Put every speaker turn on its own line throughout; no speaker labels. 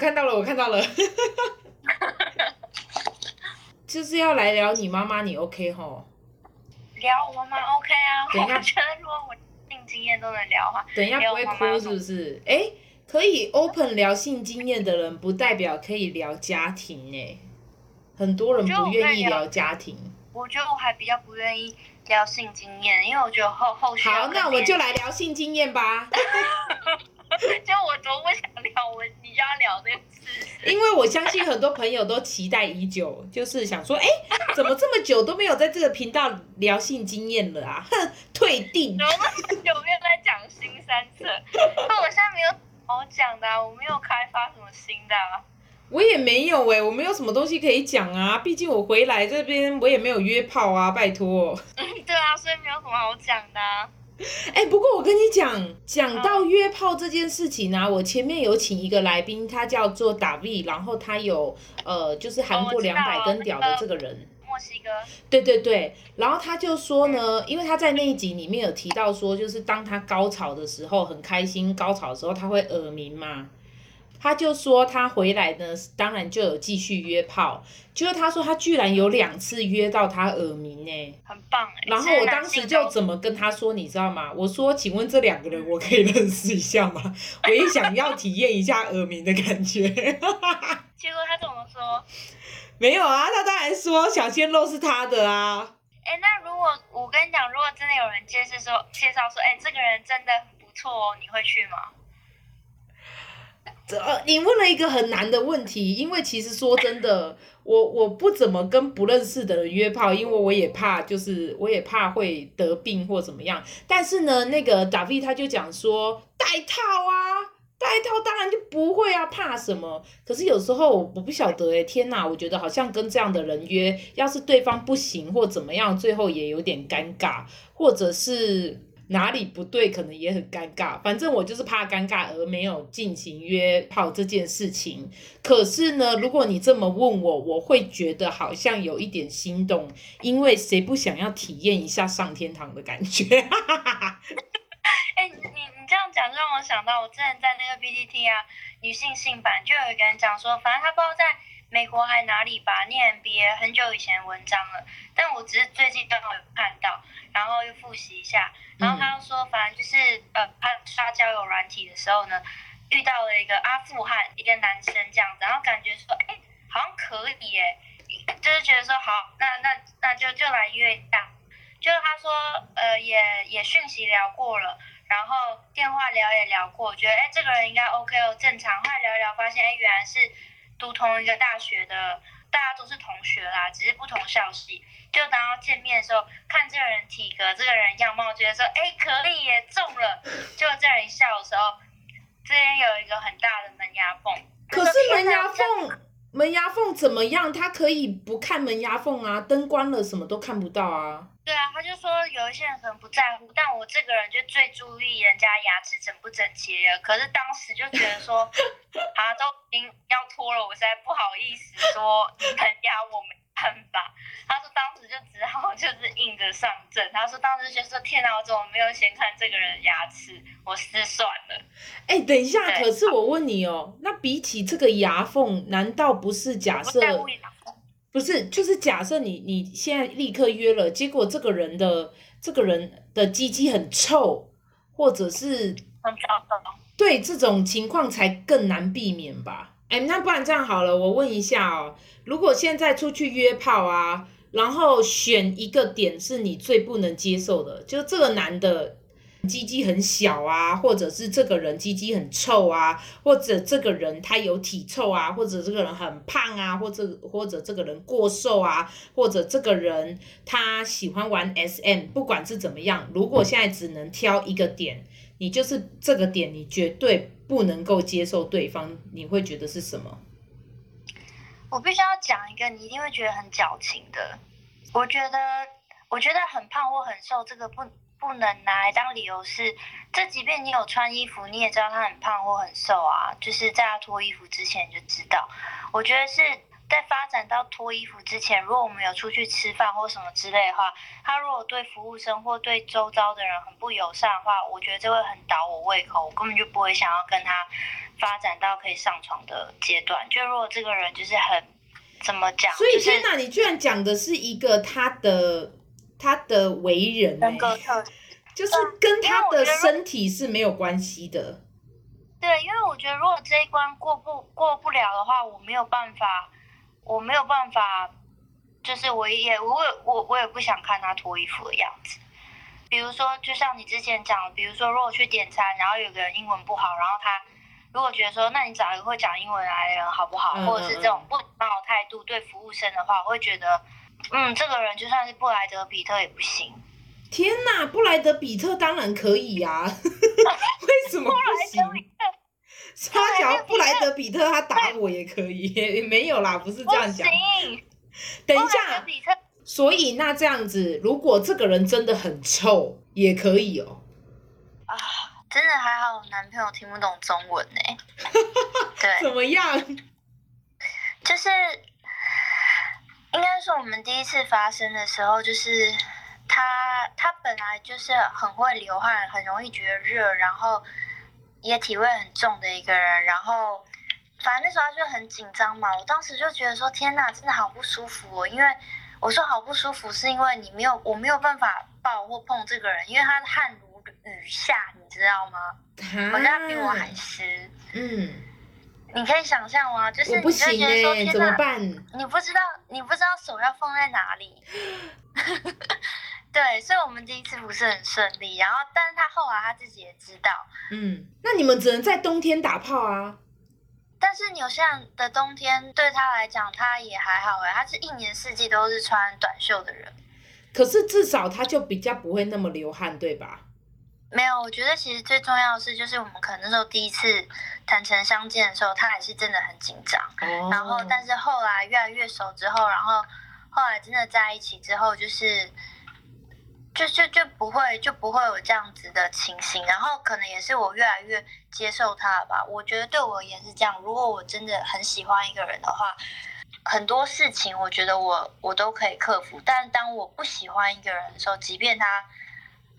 看到了，我看到了。就是要来聊你妈妈，你 OK 吼？
聊我妈妈 OK 啊。
等一下，
我觉得如果我性经验都能聊的话，
等一下不会哭是不是？哎、欸，可以 open 聊性经验的人，不代表可以聊家庭哎。很多人不愿意聊家庭。
我觉得我还比较不愿意聊性经验，因为我觉得后后续。
好，那我们就来聊性经验吧。
就我多不想聊，我你就要聊这个事。
因为我相信很多朋友都期待已久，就是想说，哎、欸，怎么这么久都没有在这个频道聊性经验了啊？哼，退订。
怎么那么久没有在讲新三色？那我现在没有好讲的、啊，我没有开发什么新的、啊。
我也没有哎、欸，我没有什么东西可以讲啊。毕竟我回来这边，我也没有约炮啊，拜托。
嗯，对啊，所以没有什么好讲的、啊。
哎、欸，不过我跟你讲，讲到约炮这件事情呢、啊，我前面有请一个来宾，他叫做 David，然后他有呃，就是含过两百根屌的这个人，
哦、墨西哥。
对对对，然后他就说呢，因为他在那一集里面有提到说，就是当他高潮的时候很开心，高潮的时候他会耳鸣嘛。他就说他回来呢，当然就有继续约炮。就是他说他居然有两次约到他耳鸣呢，
很棒哎。
然后我当时就怎么跟他说，你知道吗？我说，请问这两个人我可以认识一下吗？我也想要体验一下耳鸣的感觉。结
果他怎么说？
没有啊，他当然说小鲜肉是他的啊。
哎，那如果我跟你讲，如果真的有人介绍说介绍说，哎，这个人真的很不错哦，你会去吗？
呃，你问了一个很难的问题，因为其实说真的，我我不怎么跟不认识的人约炮，因为我也怕，就是我也怕会得病或怎么样。但是呢，那个 David 他就讲说戴套啊，戴套当然就不会啊，怕什么？可是有时候我不晓得哎，天哪，我觉得好像跟这样的人约，要是对方不行或怎么样，最后也有点尴尬，或者是。哪里不对，可能也很尴尬。反正我就是怕尴尬而没有进行约炮这件事情。可是呢，如果你这么问我，我会觉得好像有一点心动，因为谁不想要体验一下上天堂的感觉？
哎、欸，你你这样讲就让我想到，我之前在那个 PTT 啊，女性性版就有一个人讲说，反正他不知道在美国还哪里吧，念 MBA 很久以前文章了，但我只是最近刚好有看到，然后又复习一下。然后他又说，反正就是呃，他刷交友软体的时候呢，遇到了一个阿富汗一个男生这样子，然后感觉说，哎，好像可以耶，就是觉得说好，那那那就就来约一下。就是他说，呃，也也讯息聊过了，然后电话聊也聊过，觉得哎，这个人应该 OK 哦，正常。后来聊一聊，发现哎，原来是读同一个大学的。大家都是同学啦，只是不同校系。就当要见面的时候，看这个人体格，这个人样貌，觉得说，哎，可以也中了。就这人一笑的时候，这边有一个很大的门牙缝。
可是门牙缝，门牙缝怎么样？他可以不看门牙缝啊，灯关了什么都看不到啊。
对啊，他就说有一些人可能不在乎，但我这个人就最注意人家牙齿整不整齐了。可是当时就觉得说，啊都已经要脱了，我实在不好意思说你们牙我没办法。他说当时就只好就是硬着上阵。他说当时就说天哪，我怎么没有先看这个人的牙齿？我失算了。哎、欸，等一下，可是我问你哦，那比起这个牙缝，难道不是假设？不是，就是假设你你现在立刻约了，结果这个人的这个人的鸡鸡很臭，或者是对这种情况才更难避免吧？哎，那不然这样好了，我问一下哦，如果现在出去约炮啊，然后选一个点是你最不能接受的，就这个男的。鸡鸡很小啊，或者是这个人鸡鸡很臭啊，或者这个人他有体臭啊，或者这个人很胖啊，或者或者这个人过瘦啊，或者这个人他喜欢玩 SM，不管是怎么样，如果现在只能挑一个点，你就是这个点，你绝对不能够接受对方，你会觉得是什么？我必须要讲一个你一定会觉得很矫情的，我觉得我觉得很胖或很瘦这个不。不能拿来当理由是，这即便你有穿衣服，你也知道他很胖或很瘦啊。就是在他脱衣服之前就知道。我觉得是在发展到脱衣服之前，如果我们有出去吃饭或什么之类的话，他如果对服务生或对周遭的人很不友善的话，我觉得这会很倒我胃口，我根本就不会想要跟他发展到可以上床的阶段。就如果这个人就是很怎么讲，
所以天哪，你居然讲的是一个他的他的为人、欸，人格特质，就是跟他的身体是没有关系的。
对，因为我觉得如果这一关过不过不了的话，我没有办法，我没有办法，就是我也我也我我也不想看他脱衣服的样子。比如说，就像你之前讲的，比如说如果去点餐，然后有个人英文不好，然后他如果觉得说，那你找一个会讲英文来的人好不好？嗯嗯嗯，或者是这种不礼貌态度对服务生的话，我会觉得，嗯，这个人就算是布莱德比特也不行。
天哪，布莱德比特当然可以呀、啊，为什么不行？他想要布莱德比特，他打我也可以，也 没有啦，不是这样讲。等一下，所以那这样子，如果这个人真的很臭，也可以哦。
啊，真的还好，我男朋友听不懂中文呢。对，
怎么样？
就是应该说，我们第一次发生的时候，就是他他本来就是很会流汗，很容易觉得热，然后。也体味很重的一个人，然后反正那时候他就很紧张嘛。我当时就觉得说，天哪，真的好不舒服哦。因为我说好不舒服，是因为你没有，我没有办法抱或碰这个人，因为他的汗如雨下，你知道吗？我觉得他比我还湿。嗯，你可以想象吗？就是你就觉得说，天哪，怎么办？你不知道，你不知道手要放在哪里。对，所以我们第一次不是很顺利，然后，但是他后来他自己也知道。
嗯，那你们只能在冬天打炮啊？
但是纽西兰的冬天对他来讲，他也还好哎，他是一年四季都是穿短袖的人。
可是至少他就比较不会那么流汗，对吧？
没有，我觉得其实最重要的是，就是我们可能那时候第一次坦诚相见的时候，他还是真的很紧张。哦。然后，但是后来越来越熟之后，然后后来真的在一起之后，就是。就就就不会就不会有这样子的情形，然后可能也是我越来越接受他吧。我觉得对我而言是这样，如果我真的很喜欢一个人的话，很多事情我觉得我我都可以克服。但当我不喜欢一个人的时候，即便他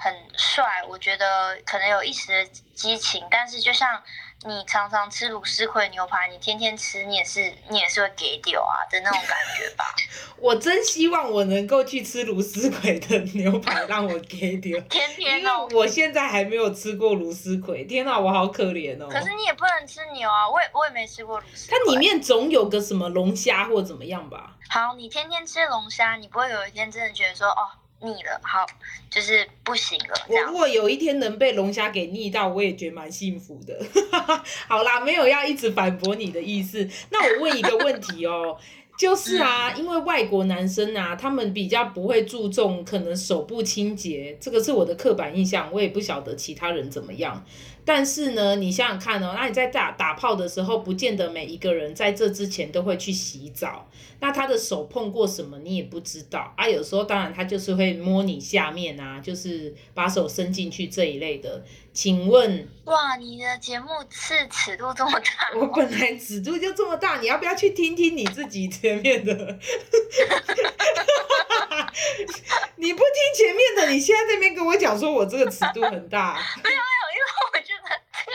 很帅，我觉得可能有一时的激情，但是就像。你常常吃鲁斯葵牛排，你天天吃，你也是你也是会给丢啊的那种感觉吧？
我真希望我能够去吃卢斯葵的牛排，让我给丢。
天天哦，
因为我现在还没有吃过卢斯葵，天哪，我好可怜哦。
可是你也不能吃牛啊，我也我也没吃过鲁斯。
它里面总有个什么龙虾或怎么样吧？
好，你天天吃龙虾，你不会有一天真的觉得说哦。腻了，好，就是不行了。
我如果有一天能被龙虾给腻到，我也觉得蛮幸福的。好啦，没有要一直反驳你的意思。那我问一个问题哦，就是啊，因为外国男生啊，他们比较不会注重可能手部清洁，这个是我的刻板印象，我也不晓得其他人怎么样。但是呢，你想想看哦，那你在打打炮的时候，不见得每一个人在这之前都会去洗澡。那他的手碰过什么，你也不知道啊。有时候当然他就是会摸你下面啊，就是把手伸进去这一类的。请问，
哇，你的节目是尺度这么大？
我本来尺度就这么大，你要不要去听听你自己前面的？你不听前面的，你现在这边跟我讲说我这个尺度很大。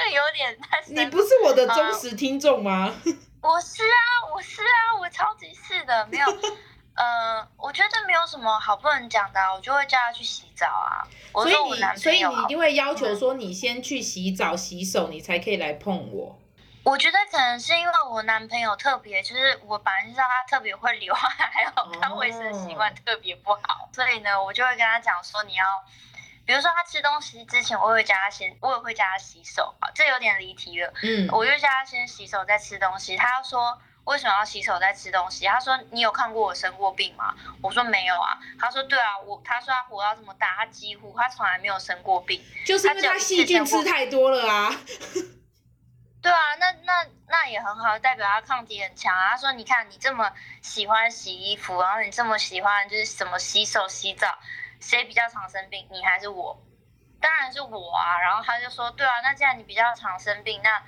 这有点太……
你不是我的忠实听众吗？
我是啊，我是啊，我超级是的，没有，呃，我觉得没有什么好不能讲的，我就会叫他去洗澡啊。
所以你，所以你一定会要求说，你先去洗澡、嗯、洗手，你才可以来碰我。
我觉得可能是因为我男朋友特别，就是我本来知道他特别会流汗，还有他卫生习惯特别不好，哦，所以呢，我就会跟他讲说，你要，比如说他吃东西之前，我会叫他先，我也会叫他洗手啊，这有点离题了。嗯，我就叫他先洗手再吃东西。他要说为什么要洗手再吃东西？他说你有看过我生过病吗？我说没有啊。他说对啊，我他说他活到这么大，他几乎他从来没有生过病，
就是因为他细菌吃太多了啊。
对啊，那那那也很好，代表他抗体很强啊。他说：“你看，你这么喜欢洗衣服，然后你这么喜欢就是什么洗手洗澡，谁比较常生病？你还是我？当然是我啊。”然后他就说：“对啊，那既然你比较常生病，那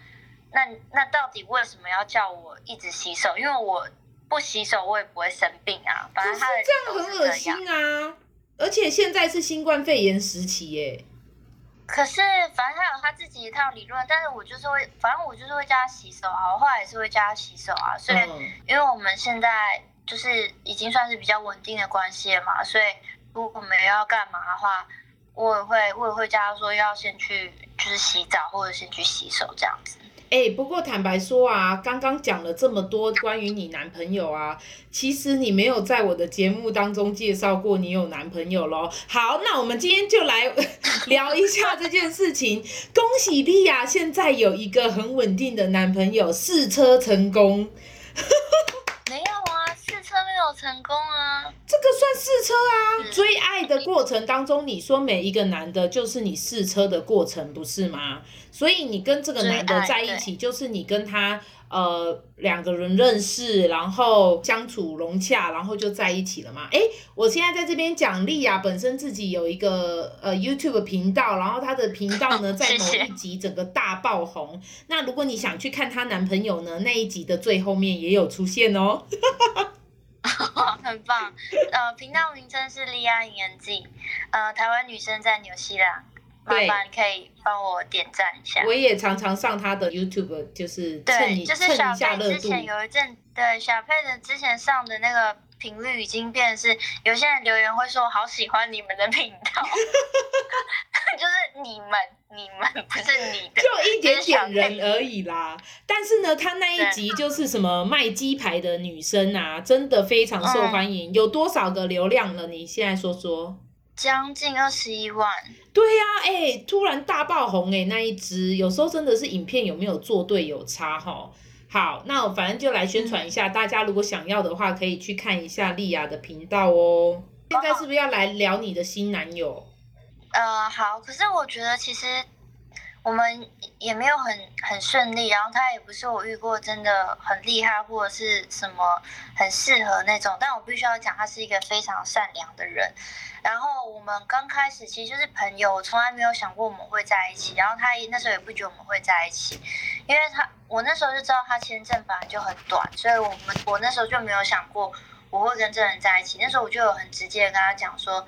那那到底为什么要叫我一直洗手？因为我不洗手我也不会生病啊。反正他的
这样很恶心啊！而且现在是新冠肺炎时期耶。
可是反正他有他自己一套理论，但是我就是会，反正我就是会叫他洗手啊，我后来也是会叫他洗手啊。所以，嗯、因为我们现在就是已经算是比较稳定的关系了嘛，所以如果我们要干嘛的话，我也会我也会叫他说要先去就是洗澡或者先去洗手这样子。
哎、欸，不过坦白说啊，刚刚讲了这么多关于你男朋友啊，其实你没有在我的节目当中介绍过你有男朋友喽。好，那我们今天就来 聊一下这件事情。恭喜莉亚现在有一个很稳定的男朋友，试车成功。
没有啊，试车没有成功啊。
这个算试车啊。追爱的过程当中，你说每一个男的就是你试车的过程，不是吗？所以你跟这个男的在一起，就是你跟他呃两个人认识，然后相处融洽，然后就在一起了嘛？诶，我现在在这边讲，莉亚本身自己有一个呃 YouTube 频道，然后她的频道呢 在某一集整个大爆红。那如果你想去看她男朋友呢，那一集的最后面也有出现哦。
很棒，呃，频道名称是莉亚影人记，呃，台湾女生在纽西兰。麻烦可以帮我点赞一下。
我也常常上他的 YouTube，就是蹭一
对，就是小
佩
之前有一阵，对小佩的之前上的那个频率已经变是，有些人留言会说好喜欢你们的频道，就是你们你们不是你的，
就一点点人而已啦。但是呢，他那一集就是什么卖鸡排的女生啊，真的非常受欢迎，嗯、有多少个流量了？你现在说说。
将近二十一万，
对呀、啊，哎、欸，突然大爆红哎、欸，那一支有时候真的是影片有没有做对有差哈。好，那我反正就来宣传一下，嗯、大家如果想要的话，可以去看一下莉亚的频道哦。现在是不是要来聊你的新男友？
呃，好，可是我觉得其实我们也没有很很顺利，然后他也不是我遇过真的很厉害或者是什么很适合那种，但我必须要讲，他是一个非常善良的人。然后我们刚开始其实就是朋友，我从来没有想过我们会在一起。然后他也那时候也不觉得我们会在一起，因为他我那时候就知道他签证本来就很短，所以我们我那时候就没有想过我会跟这人在一起。那时候我就有很直接的跟他讲说，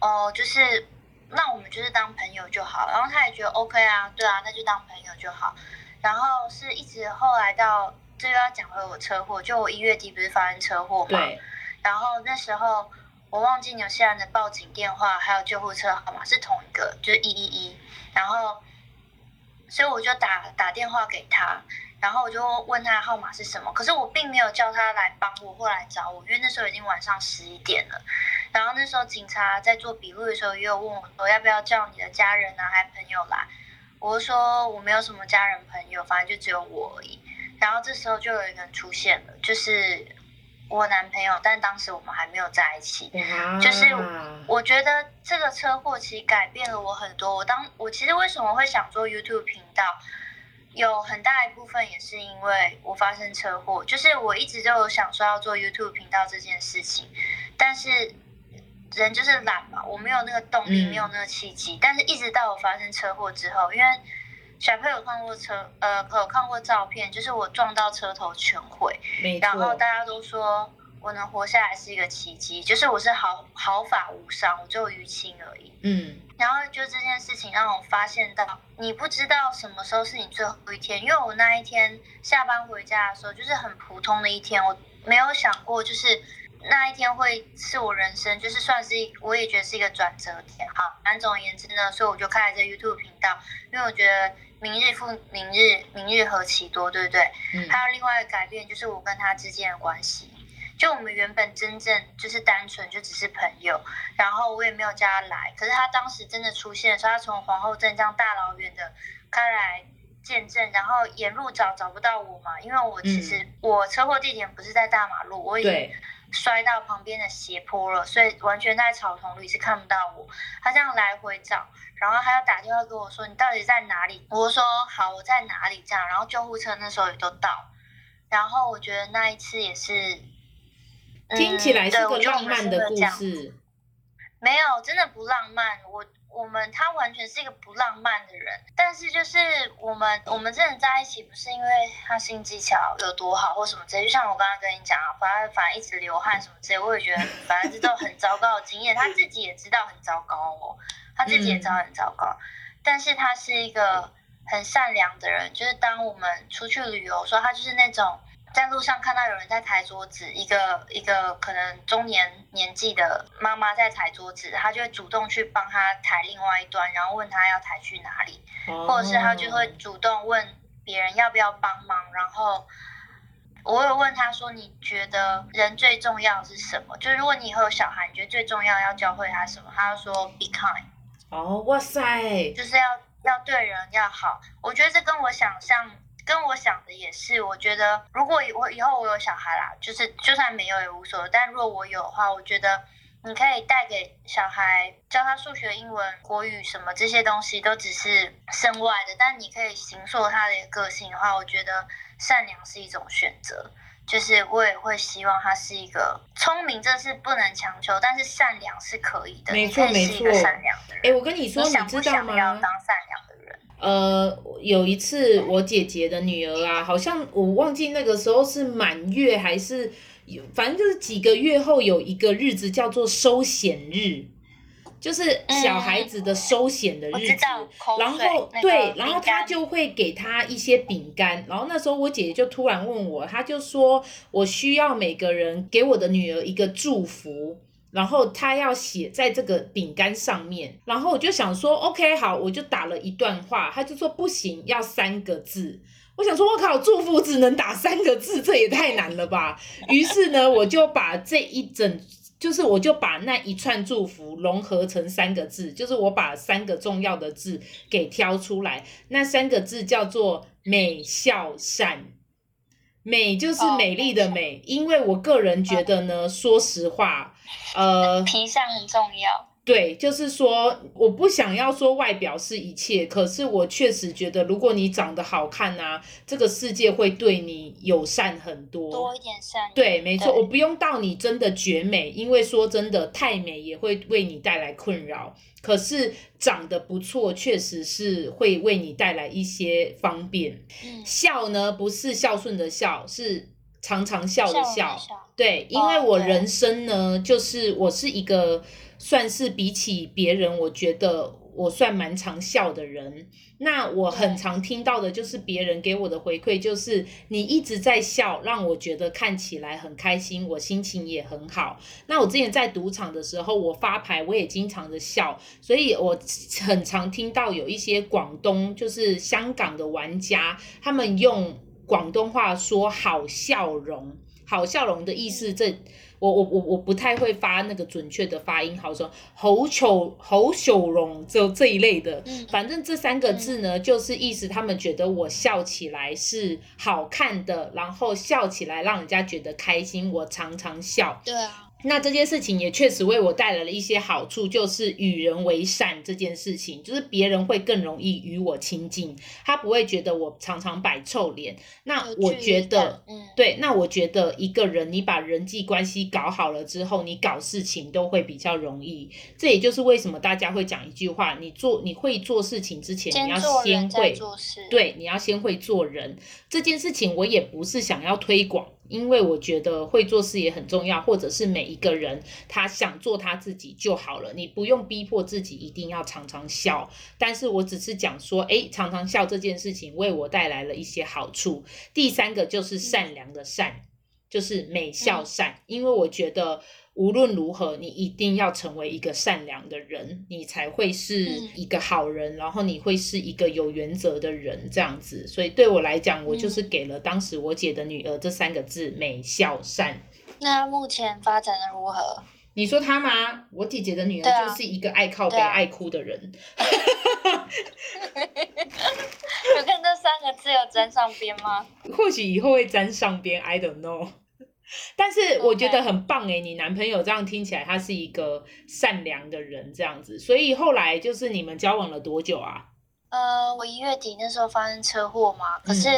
哦、就是那我们就是当朋友就好。然后他也觉得 OK 啊，对啊，那就当朋友就好。然后是一直后来到这又要讲回我车祸，就我一月底不是发生车祸嘛？
对。
然后那时候。我忘记纽西兰的报警电话还有救护车号码是同一个，就是一一一。然后，所以我就打打电话给他，然后我就问他号码是什么。可是我并没有叫他来帮我或来找我，因为那时候已经晚上十一点了。然后那时候警察在做笔录的时候，也有问我说要不要叫你的家人啊，还朋友来。我说我没有什么家人朋友，反正就只有我而已。然后这时候就有一个人出现了，就是。我男朋友，但当时我们还没有在一起。啊、就是我觉得这个车祸其实改变了我很多。我当我其实为什么会想做 YouTube 频道，有很大一部分也是因为我发生车祸。就是我一直都有想说要做 YouTube 频道这件事情，但是人就是懒嘛，我没有那个动力，没有那个契机。嗯、但是一直到我发生车祸之后，因为小朋友有看过车，呃，有看过照片，就是我撞到车头全毁，然后大家都说我能活下来是一个奇迹，就是我是毫毫发无伤，我只有淤青而已。嗯。然后就这件事情让我发现到，你不知道什么时候是你最后一天，因为我那一天下班回家的时候就是很普通的一天，我没有想过就是那一天会是我人生，就是算是我也觉得是一个转折点。好，反正总而言之呢，所以我就开了这 YouTube 频道，因为我觉得。明日复明日，明日何其多，对不对？嗯。还有另外一个改变，就是我跟他之间的关系。就我们原本真正就是单纯就只是朋友，然后我也没有叫他来。可是他当时真的出现的时候，他从皇后镇这样大老远的开来见证，然后沿路找找不到我嘛，因为我其实、嗯、我车祸地点不是在大马路，我已经摔到旁边的斜坡了，所以完全在草丛里是看不到我。他这样来回找。然后他要打电话跟我说：“你到底在哪里？”我说：“好，我在哪里？”这样，然后救护车那时候也都到。然后我觉得那一次也是，
听起来是个浪漫的故事。
没有，真的不浪漫。我我们他完全是一个不浪漫的人，但是就是我们我们真的在一起，不是因为他性技巧有多好或什么之类，就像我刚刚跟你讲啊，反正反正一直流汗什么之类，我也觉得反正这都很糟糕的经验，他自己也知道很糟糕哦，他自己也知道很糟糕，嗯、但是他是一个很善良的人，就是当我们出去旅游说他就是那种。在路上看到有人在抬桌子，一个一个可能中年年纪的妈妈在抬桌子，她就会主动去帮她抬另外一端，然后问她要抬去哪里，或者是她就会主动问别人要不要帮忙。然后我有问他说：“你觉得人最重要是什么？就是如果你以后有小孩，你觉得最重要要教会他什么？”他就说：“Be kind。”
哦，哇塞，
就是要要对人要好。我觉得这跟我想象。跟我想的也是，我觉得如果我以后我有小孩啦，就是就算没有也无所谓。但如果我有的话，我觉得你可以带给小孩教他数学、英文、国语什么这些东西，都只是身外的。但你可以形塑他的个性的话，我觉得善良是一种选择。就是我也会希望他是一个聪明，这是不能强求，但是善良是可以的。
没错，没错。
善良的人，
哎，我跟你说，你想不想要
当善良？
呃，有一次我姐姐的女儿啊，好像我忘记那个时候是满月还是，反正就是几个月后有一个日子叫做收涎日，就是小孩子的收涎的日子。然后对，然后他就会给他一些饼干。然后那时候我姐姐就突然问我，她就说我需要每个人给我的女儿一个祝福。然后他要写在这个饼干上面，然后我就想说，OK，好，我就打了一段话，他就说不行，要三个字。我想说，我靠，祝福只能打三个字，这也太难了吧。于是呢，我就把这一整，就是我就把那一串祝福融合成三个字，就是我把三个重要的字给挑出来，那三个字叫做美、孝、善。美就是美丽的美，哦、因为我个人觉得呢，哦、说实话，呃，
皮相很重要。
对，就是说，我不想要说外表是一切，可是我确实觉得，如果你长得好看啊，这个世界会对你友善很多，
多一点善。
对，没错，我不用到你真的绝美，因为说真的，太美也会为你带来困扰。可是长得不错，确实是会为你带来一些方便。嗯、孝呢，不是孝顺的孝，是常常笑的笑。笑对，因为我人生呢，哦、就是我是一个。算是比起别人，我觉得我算蛮常笑的人。那我很常听到的就是别人给我的回馈，就是你一直在笑，让我觉得看起来很开心，我心情也很好。那我之前在赌场的时候，我发牌我也经常的笑，所以我很常听到有一些广东，就是香港的玩家，他们用广东话说“好笑容”，“好笑容”的意思这。我我我我不太会发那个准确的发音，好说猴球猴秀容就这一类的，反正这三个字呢，就是意思他们觉得我笑起来是好看的，然后笑起来让人家觉得开心，我常常笑。
对啊。
那这件事情也确实为我带来了一些好处，就是与人为善这件事情，就是别人会更容易与我亲近，他不会觉得我常常摆臭脸。那我觉得，嗯，对，那我觉得一个人你把人际关系搞好了之后，你搞事情都会比较容易。这也就是为什么大家会讲一句话：你做你会做事情之前，你要先会
做事，
对，你要先会做人。这件事情我也不是想要推广。因为我觉得会做事也很重要，或者是每一个人他想做他自己就好了，你不用逼迫自己一定要常常笑。但是我只是讲说，哎，常常笑这件事情为我带来了一些好处。第三个就是善良的善，就是美笑善，因为我觉得。无论如何，你一定要成为一个善良的人，你才会是一个好人，嗯、然后你会是一个有原则的人，这样子。所以对我来讲，我就是给了当时我姐的女儿这三个字：美孝善。
那目前发展的如何？
你说她吗？我姐姐的女儿就是一个爱靠背、啊、爱哭的人。有
跟这三个字有沾上边吗？
或许以后会沾上边，I don't know。但是我觉得很棒诶，你男朋友这样听起来，他是一个善良的人，这样子。所以后来就是你们交往了多久啊？
呃，我一月底那时候发生车祸嘛，可是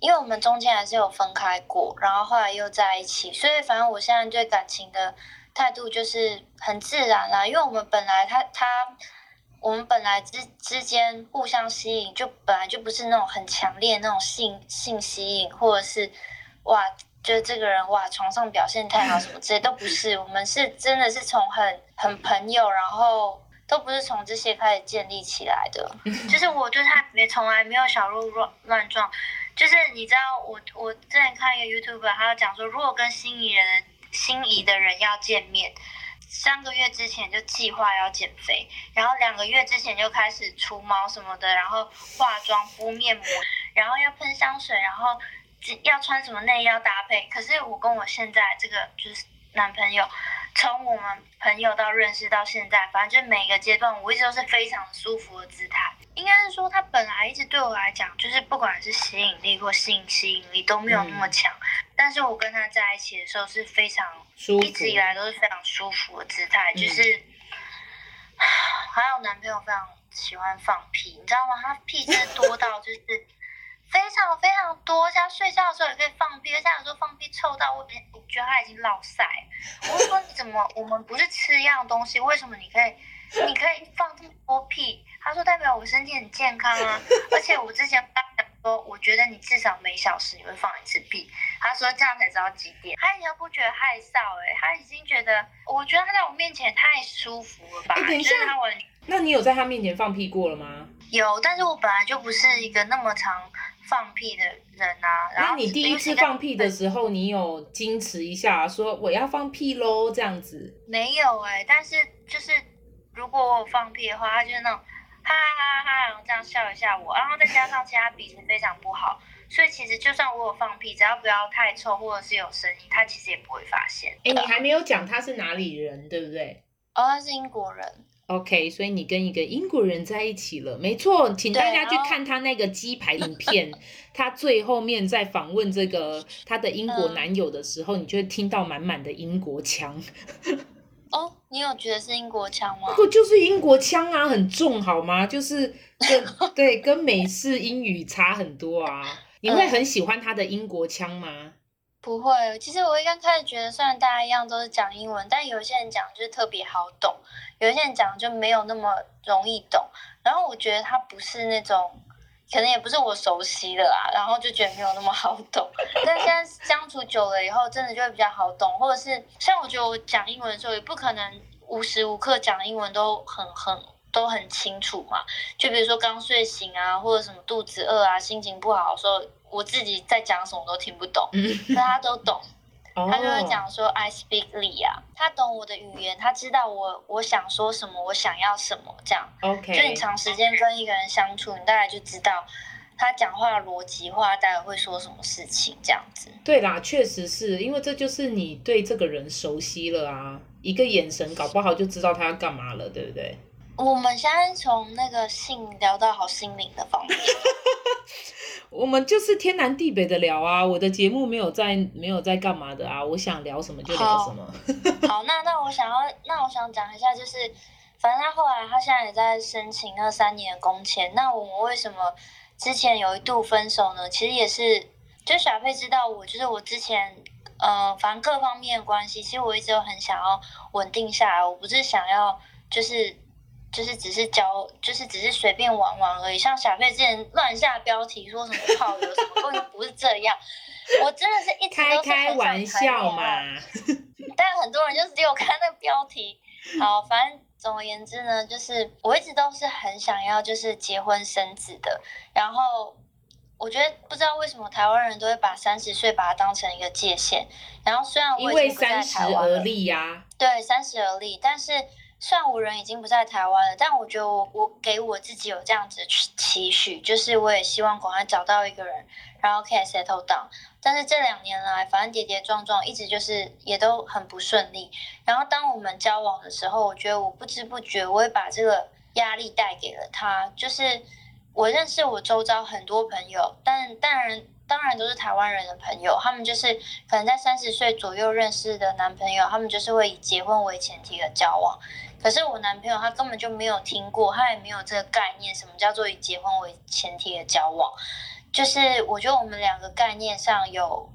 因为我们中间还是有分开过，然后后来又在一起，所以反正我现在对感情的态度就是很自然啦。因为我们本来他他我们本来之之间互相吸引，就本来就不是那种很强烈那种性性吸引，或者是哇，觉得这个人哇床上表现太好什么之类都不是。我们是真的是从很很朋友，然后都不是从这些开始建立起来的。就是我对他也从来没有小鹿乱乱撞。就是你知道我我之前看一个 YouTuber，他讲说，如果跟心仪人心仪的人要见面。三个月之前就计划要减肥，然后两个月之前就开始除毛什么的，然后化妆敷面膜，然后要喷香水，然后要穿什么内衣要搭配。可是我跟我现在这个就是男朋友，从我们朋友到认识到现在，反正就每一个阶段，我一直都是非常舒服的姿态。应该是说他本来一直对我来讲，就是不管是吸引力或性吸引力都没有那么强。嗯但是我跟他在一起的时候是非常舒服，一直以来都是非常舒服的姿态，嗯、就是还有男朋友非常喜欢放屁，你知道吗？他屁真的多到就是非常非常多，像睡觉的时候也可以放屁，而且有时候放屁臭到我，我觉得他已经落塞。我就说你怎么，我们不是吃一样东西，为什么你可以，你可以放这么多屁？他说代表我身体很健康啊，而且我之前。说，我觉得你至少每小时你会放一次屁。他说这样才知道几点。他以前不觉得害臊哎、欸，他已经觉得，我觉得他在我面前太舒服了吧？欸、等一下，
那你有在他面前放屁过了吗？
有，但是我本来就不是一个那么常放屁的人啊。然后
那你第一次放屁的时候，你有矜持一下，说我要放屁喽这样子？
没有哎、欸，但是就是如果我放屁的话，他就是那种。哈哈哈哈！然后这样笑一下我，然后再加上其他鼻子非常不好，所以其实就算我有放屁，只要不要太臭或者是有声音，他其实也不会发现。
哎，你还没有讲他是哪里人，对不对？
哦，他是英国人。
OK，所以你跟一个英国人在一起了，没错，请大家去看他那个鸡排影片，他最后面在访问这个他的英国男友的时候，嗯、你就会听到满满的英国腔。
哦，你有觉得是英国腔吗？
不就是英国腔啊，很重好吗？就是跟 对跟美式英语差很多啊。你会很喜欢他的英国腔吗？
不会，其实我一刚开始觉得，虽然大家一样都是讲英文，但有些人讲就是特别好懂，有些人讲就没有那么容易懂。然后我觉得他不是那种。可能也不是我熟悉的啦，然后就觉得没有那么好懂。但现在相处久了以后，真的就会比较好懂。或者是像我觉得我讲英文的时候，也不可能无时无刻讲英文都很很都很清楚嘛。就比如说刚睡醒啊，或者什么肚子饿啊，心情不好的时候，我自己在讲什么都听不懂，但他都懂。他就会讲说、oh.，I speak Lia，他懂我的语言，他知道我我想说什么，我想要什么，这样。OK。就你长时间跟一个人相处，你大概就知道他讲话逻辑话，大概会说什么事情，这样子。
对啦，确实是因为这就是你对这个人熟悉了啊，一个眼神搞不好就知道他要干嘛了，对不对？
我们现在从那个性聊到好心灵的方面。
我们就是天南地北的聊啊，我的节目没有在没有在干嘛的啊，我想聊什么就聊什么。
好，那那我想要，那我想讲一下，就是反正他后来他现在也在申请那三年的工签。那我们为什么之前有一度分手呢？其实也是，就小佩知道我，就是我之前呃，反正各方面的关系，其实我一直都很想要稳定下来，我不是想要就是。就是只是交，就是只是随便玩玩而已。像小佩之前乱下标题说什么炮友什么，根本不是这样。我真的是一直都是开开玩笑嘛。但很多人就是只有看那个标题。好，反正总而言之呢，就是我一直都是很想要就是结婚生子的。然后我觉得不知道为什么台湾人都会把三十岁把它当成一个界限。然后虽然我已经不在台湾了，因为三十而立呀、啊。对，三十而立，但是。虽然我人已经不在台湾了，但我觉得我我给我自己有这样子的期许，就是我也希望赶快找到一个人，然后可以 settle down。但是这两年来，反正跌跌撞撞，一直就是也都很不顺利。然后当我们交往的时候，我觉得我不知不觉我会把这个压力带给了他。就是我认识我周遭很多朋友，但当然当然都是台湾人的朋友，他们就是可能在三十岁左右认识的男朋友，他们就是会以结婚为前提的交往。可是我男朋友他根本就没有听过，他也没有这个概念，什么叫做以结婚为前提的交往？就是我觉得我们两个概念上有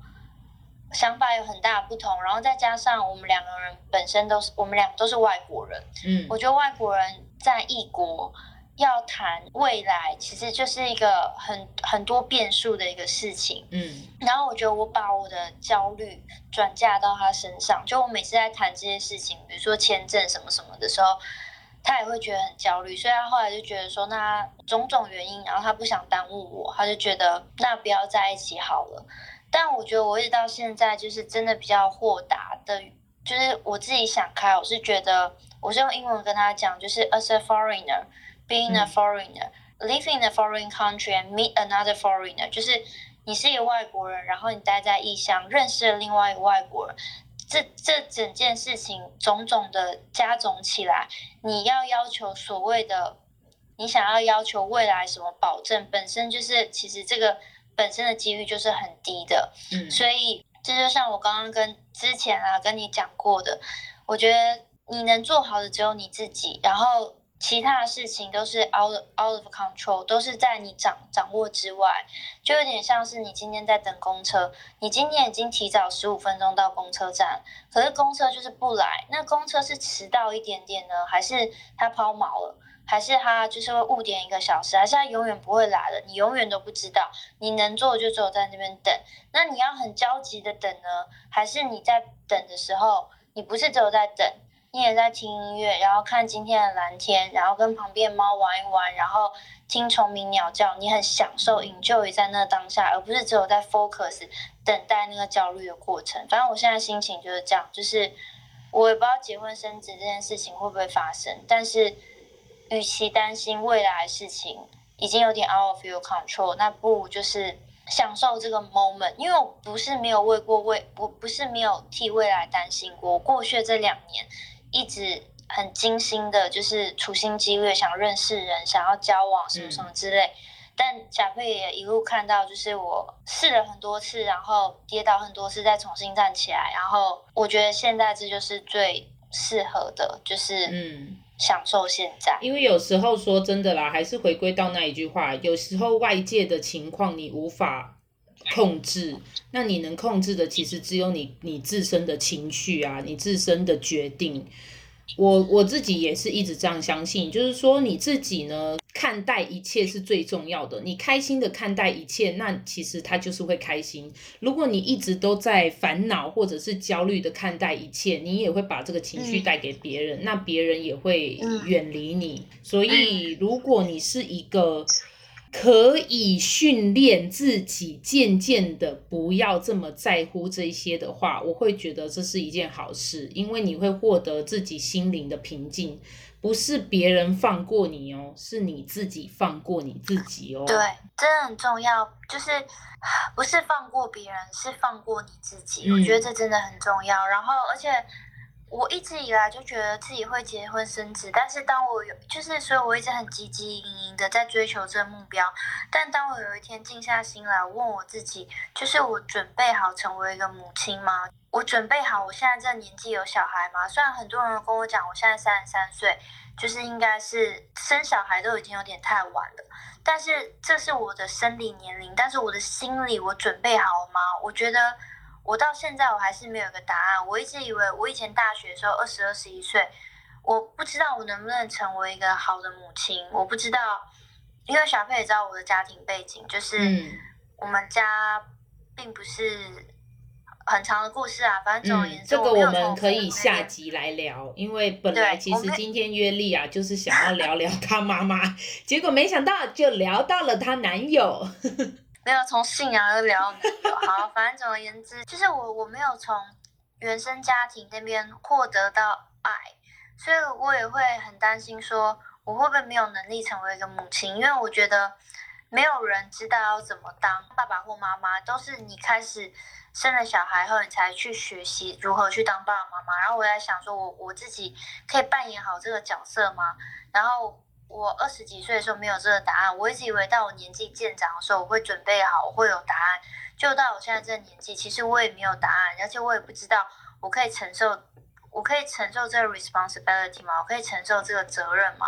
想法有很大不同，然后再加上我们两个人本身都是我们两个都是外国人，嗯，我觉得外国人在异国要谈未来，其实就是一个很很多变数的一个事情。
嗯，
然后我觉得我把我的焦虑转嫁到他身上，就我每次在谈这些事情，比如说签证什么什么的时候，他也会觉得很焦虑，所以他后来就觉得说，那种种原因，然后他不想耽误我，他就觉得那不要在一起好了。但我觉得我一直到现在就是真的比较豁达的，就是我自己想开，我是觉得我是用英文跟他讲，就是 as a foreigner, being a foreigner, living in a foreign country and meet another foreigner，就是你是一个外国人，然后你待在异乡，认识了另外一个外国人。这这整件事情种种的加总起来，你要要求所谓的，你想要要求未来什么保证，本身就是其实这个本身的几率就是很低的。
嗯，
所以这就像我刚刚跟之前啊跟你讲过的，我觉得你能做好的只有你自己，然后。其他的事情都是 out out of control，都是在你掌掌握之外，就有点像是你今天在等公车，你今天已经提早十五分钟到公车站，可是公车就是不来，那公车是迟到一点点呢，还是他抛锚了，还是他就是会误点一个小时，还是它永远不会来了？你永远都不知道，你能做的就只有在那边等。那你要很焦急的等呢，还是你在等的时候，你不是只有在等？你也在听音乐，然后看今天的蓝天，然后跟旁边猫玩一玩，然后听虫鸣鸟叫，你很享受，enjoy 在那当下，而不是只有在 focus 等待那个焦虑的过程。反正我现在心情就是这样，就是我也不知道结婚生子这件事情会不会发生，但是与其担心未来的事情已经有点 out of your control，那不如就是享受这个 moment。因为我不是没有为过未，我不是没有替未来担心过，过去这两年。一直很精心的，就是处心积虑想认识人，想要交往什么什么之类。嗯、但小佩也一路看到，就是我试了很多次，然后跌倒很多次，再重新站起来。然后我觉得现在这就是最适合的，就是嗯，享受现在。
因为有时候说真的啦，还是回归到那一句话，有时候外界的情况你无法控制，那你能控制的其实只有你你自身的情绪啊，你自身的决定。我我自己也是一直这样相信，就是说你自己呢，看待一切是最重要的。你开心的看待一切，那其实他就是会开心。如果你一直都在烦恼或者是焦虑的看待一切，你也会把这个情绪带给别人，那别人也会远离你。所以如果你是一个。可以训练自己，渐渐的不要这么在乎这些的话，我会觉得这是一件好事，因为你会获得自己心灵的平静。不是别人放过你哦，是你自己放过你自己哦。
对，真的很重要，就是不是放过别人，是放过你自己。嗯。我觉得这真的很重要。然后，而且。我一直以来就觉得自己会结婚生子，但是当我有，就是所以我一直很积极营营的在追求这个目标。但当我有一天静下心来，问我自己，就是我准备好成为一个母亲吗？我准备好我现在这年纪有小孩吗？虽然很多人跟我讲我现在三十三岁，就是应该是生小孩都已经有点太晚了，但是这是我的生理年龄，但是我的心理我准备好了吗？我觉得。我到现在我还是没有个答案。我一直以为我以前大学的时候二十二十一岁，我不知道我能不能成为一个好的母亲。我不知道，因为小佩也知道我的家庭背景，就是我们家并不是很长的故事啊。反正总而言之，
这个我们可以下集来聊。因为本来其实今天约莉啊，就是想要聊聊她妈妈，结果没想到就聊到了她男友。
没有从信仰又聊好，反正总而言之，就是我我没有从原生家庭那边获得到爱，所以我也会很担心说我会不会没有能力成为一个母亲，因为我觉得没有人知道要怎么当爸爸或妈妈，都是你开始生了小孩后，你才去学习如何去当爸爸妈妈。然后我在想说，我我自己可以扮演好这个角色吗？然后。我二十几岁的时候没有这个答案，我一直以为到我年纪渐长的时候我会准备好，我会有答案。就到我现在这个年纪，其实我也没有答案，而且我也不知道我可以承受，我可以承受这个 responsibility 吗？我可以承受这个责任吗？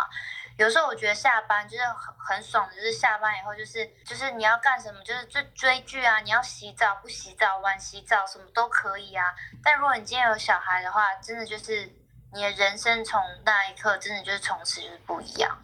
有时候我觉得下班就是很很爽的，就是下班以后就是就是你要干什么，就是追追剧啊，你要洗澡不洗澡，晚洗澡什么都可以啊。但如果你今天有小孩的话，真的就是。你的人生从那一刻真的就是从此就是不一样。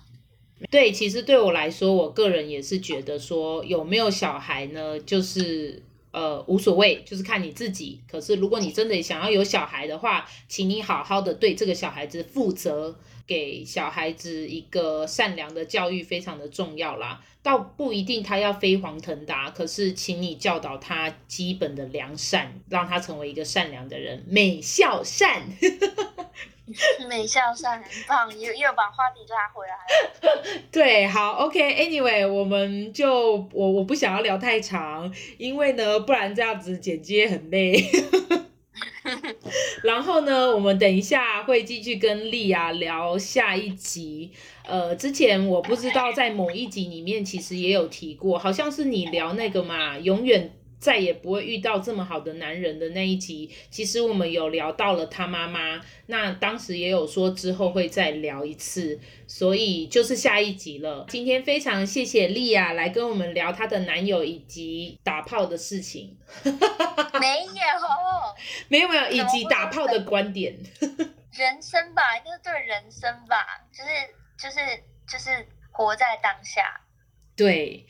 对，其实对我来说，我个人也是觉得说有没有小孩呢，就是呃无所谓，就是看你自己。可是如果你真的想要有小孩的话，请你好好的对这个小孩子负责，给小孩子一个善良的教育非常的重要啦。倒不一定他要飞黄腾达，可是请你教导他基本的良善，让他成为一个善良的人，美孝善。
美孝善很棒，又又把话题拉回来了。
对，好，OK，Anyway，、我们就我我不想要聊太长，因为呢，不然这样子剪接很累。然后呢，我们等一下会继续跟丽亚聊下一集。呃，之前我不知道在某一集里面其实也有提过，好像是你聊那个嘛，永远。再也不会遇到这么好的男人的那一集，其实我们有聊到了他妈妈，那当时也有说之后会再聊一次，所以就是下一集了。今天非常谢谢莉亚来跟我们聊她的男友以及打炮的事情。
没有，
没有没有，以及打炮的观点。
人生吧，就是对人生吧，就是就是就是活在当下。
对。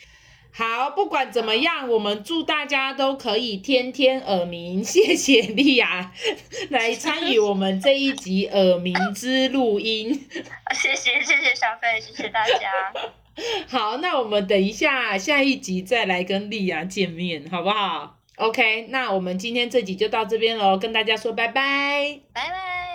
好，不管怎么样，我们祝大家都可以天天耳鸣。谢谢莉亚 来参与我们这一集耳鸣之录音。
谢谢谢谢小费，谢谢大家。
好，那我们等一下下一集再来跟莉亚见面，好不好？OK，那我们今天这集就到这边喽，跟大家说拜拜，
拜拜。